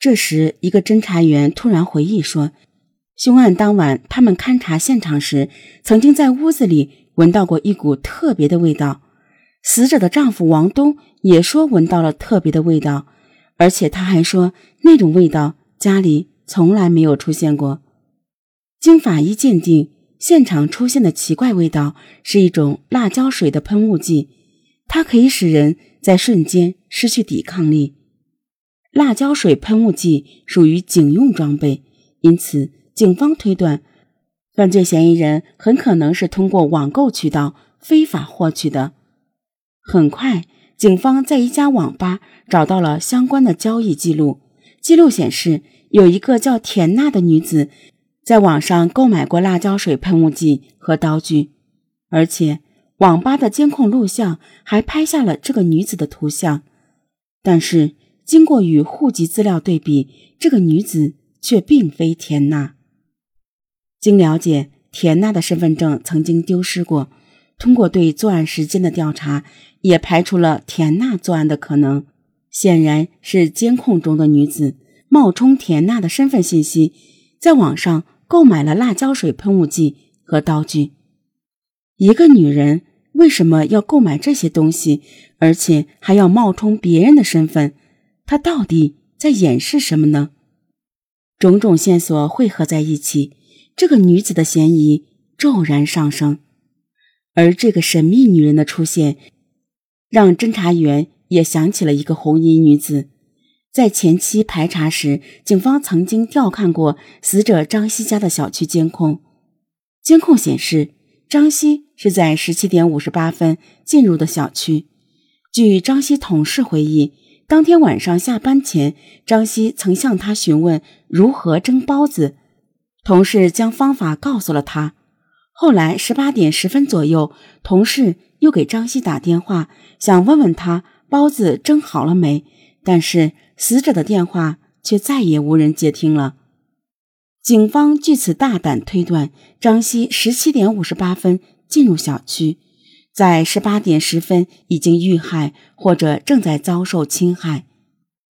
这时，一个侦查员突然回忆说：“凶案当晚，他们勘察现场时，曾经在屋子里闻到过一股特别的味道。死者的丈夫王东也说闻到了特别的味道，而且他还说那种味道家里从来没有出现过。经法医鉴定，现场出现的奇怪味道是一种辣椒水的喷雾剂，它可以使人在瞬间失去抵抗力。”辣椒水喷雾剂属于警用装备，因此警方推断，犯罪嫌疑人很可能是通过网购渠道非法获取的。很快，警方在一家网吧找到了相关的交易记录，记录显示有一个叫田娜的女子在网上购买过辣椒水喷雾剂和刀具，而且网吧的监控录像还拍下了这个女子的图像，但是。经过与户籍资料对比，这个女子却并非田娜。经了解，田娜的身份证曾经丢失过。通过对作案时间的调查，也排除了田娜作案的可能。显然是监控中的女子冒充田娜的身份信息，在网上购买了辣椒水喷雾剂和刀具。一个女人为什么要购买这些东西，而且还要冒充别人的身份？他到底在掩饰什么呢？种种线索汇合在一起，这个女子的嫌疑骤然上升。而这个神秘女人的出现，让侦查员也想起了一个红衣女子。在前期排查时，警方曾经调看过死者张希家的小区监控，监控显示张希是在十七点五十八分进入的小区。据张希同事回忆。当天晚上下班前，张希曾向他询问如何蒸包子，同事将方法告诉了他。后来十八点十分左右，同事又给张希打电话，想问问他包子蒸好了没，但是死者的电话却再也无人接听了。警方据此大胆推断，张希十七点五十八分进入小区。在十八点十分已经遇害，或者正在遭受侵害。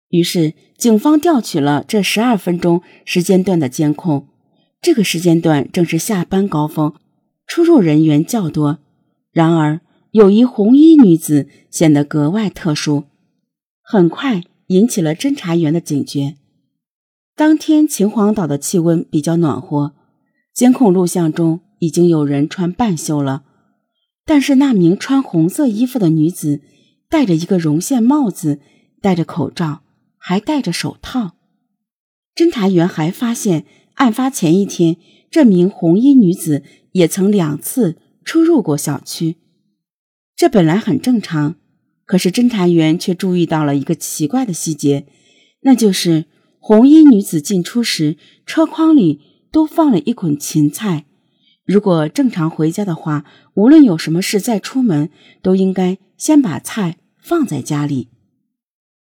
于是，警方调取了这十二分钟时间段的监控。这个时间段正是下班高峰，出入人员较多。然而，有一红衣女子显得格外特殊，很快引起了侦查员的警觉。当天秦皇岛的气温比较暖和，监控录像中已经有人穿半袖了。但是那名穿红色衣服的女子戴着一个绒线帽子，戴着口罩，还戴着手套。侦查员还发现，案发前一天，这名红衣女子也曾两次出入过小区。这本来很正常，可是侦查员却注意到了一个奇怪的细节，那就是红衣女子进出时，车筐里都放了一捆芹菜。如果正常回家的话，无论有什么事再出门，都应该先把菜放在家里。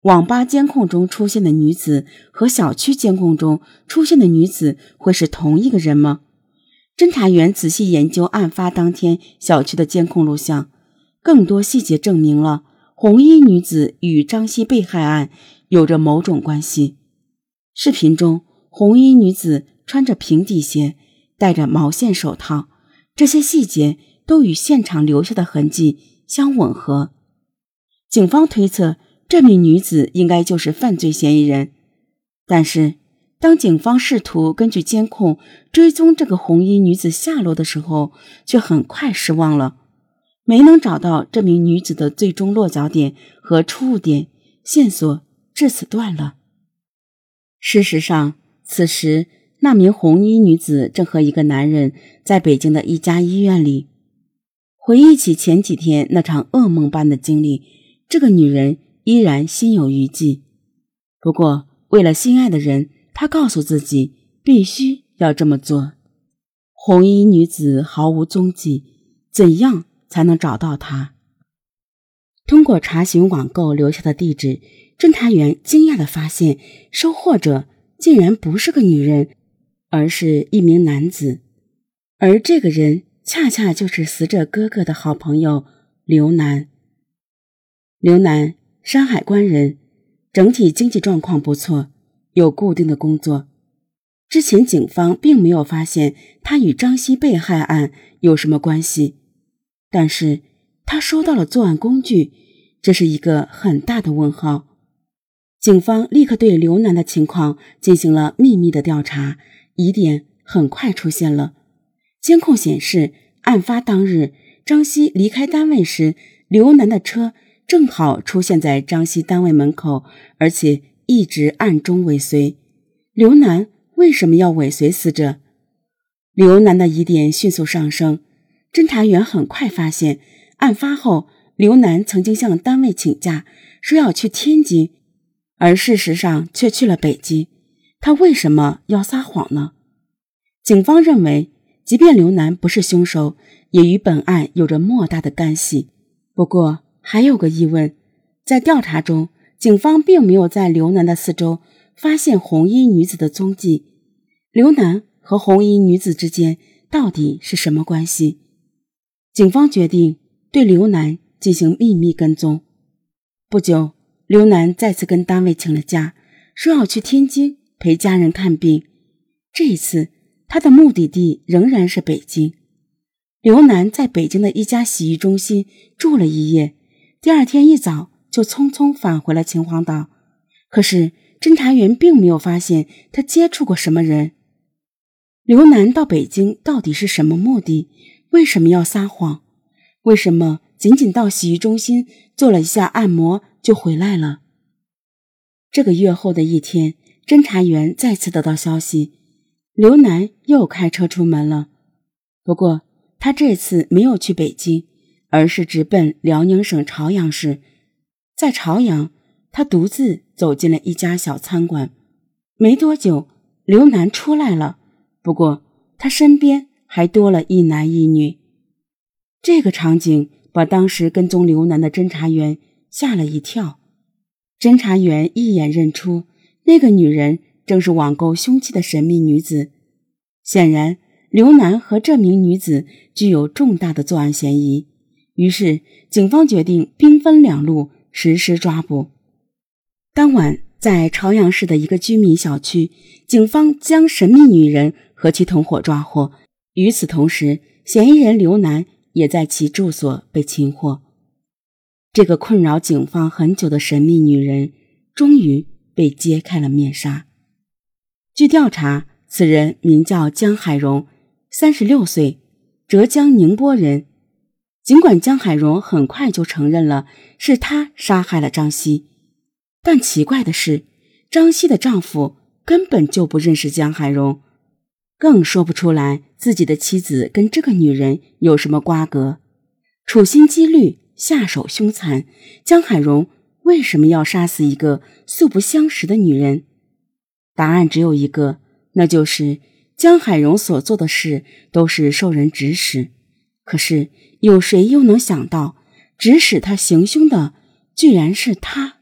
网吧监控中出现的女子和小区监控中出现的女子会是同一个人吗？侦查员仔细研究案发当天小区的监控录像，更多细节证明了红衣女子与张希被害案有着某种关系。视频中，红衣女子穿着平底鞋。戴着毛线手套，这些细节都与现场留下的痕迹相吻合。警方推测，这名女子应该就是犯罪嫌疑人。但是，当警方试图根据监控追踪这个红衣女子下落的时候，却很快失望了，没能找到这名女子的最终落脚点和出入点，线索至此断了。事实上，此时。那名红衣女子正和一个男人在北京的一家医院里回忆起前几天那场噩梦般的经历。这个女人依然心有余悸，不过为了心爱的人，她告诉自己必须要这么做。红衣女子毫无踪迹，怎样才能找到她？通过查询网购留下的地址，侦查员惊讶地发现，收货者竟然不是个女人。而是一名男子，而这个人恰恰就是死者哥哥的好朋友刘楠。刘楠，山海关人，整体经济状况不错，有固定的工作。之前警方并没有发现他与张希被害案有什么关系，但是他收到了作案工具，这是一个很大的问号。警方立刻对刘楠的情况进行了秘密的调查，疑点很快出现了。监控显示，案发当日，张希离开单位时，刘楠的车正好出现在张希单位门口，而且一直暗中尾随。刘楠。为什么要尾随死者？刘楠的疑点迅速上升。侦查员很快发现，案发后，刘楠曾经向单位请假，说要去天津，而事实上却去了北京。他为什么要撒谎呢？警方认为，即便刘楠不是凶手，也与本案有着莫大的干系。不过，还有个疑问：在调查中，警方并没有在刘楠的四周。发现红衣女子的踪迹，刘楠和红衣女子之间到底是什么关系？警方决定对刘楠进行秘密跟踪。不久，刘楠再次跟单位请了假，说要去天津陪家人看病。这一次，他的目的地仍然是北京。刘楠在北京的一家洗浴中心住了一夜，第二天一早就匆匆返回了秦皇岛。可是，侦查员并没有发现他接触过什么人。刘楠到北京到底是什么目的？为什么要撒谎？为什么仅仅到洗浴中心做了一下按摩就回来了？这个月后的一天，侦查员再次得到消息，刘楠又开车出门了。不过他这次没有去北京，而是直奔辽宁省朝阳市，在朝阳。他独自走进了一家小餐馆，没多久，刘楠出来了。不过，他身边还多了一男一女。这个场景把当时跟踪刘楠的侦查员吓了一跳。侦查员一眼认出那个女人正是网购凶器的神秘女子。显然，刘楠和这名女子具有重大的作案嫌疑。于是，警方决定兵分两路实施抓捕。当晚，在朝阳市的一个居民小区，警方将神秘女人和其同伙抓获。与此同时，嫌疑人刘楠也在其住所被擒获。这个困扰警方很久的神秘女人，终于被揭开了面纱。据调查，此人名叫江海荣，三十六岁，浙江宁波人。尽管江海荣很快就承认了是他杀害了张希。但奇怪的是，张希的丈夫根本就不认识江海荣，更说不出来自己的妻子跟这个女人有什么瓜葛。处心积虑，下手凶残，江海荣为什么要杀死一个素不相识的女人？答案只有一个，那就是江海荣所做的事都是受人指使。可是，有谁又能想到，指使他行凶的居然是他？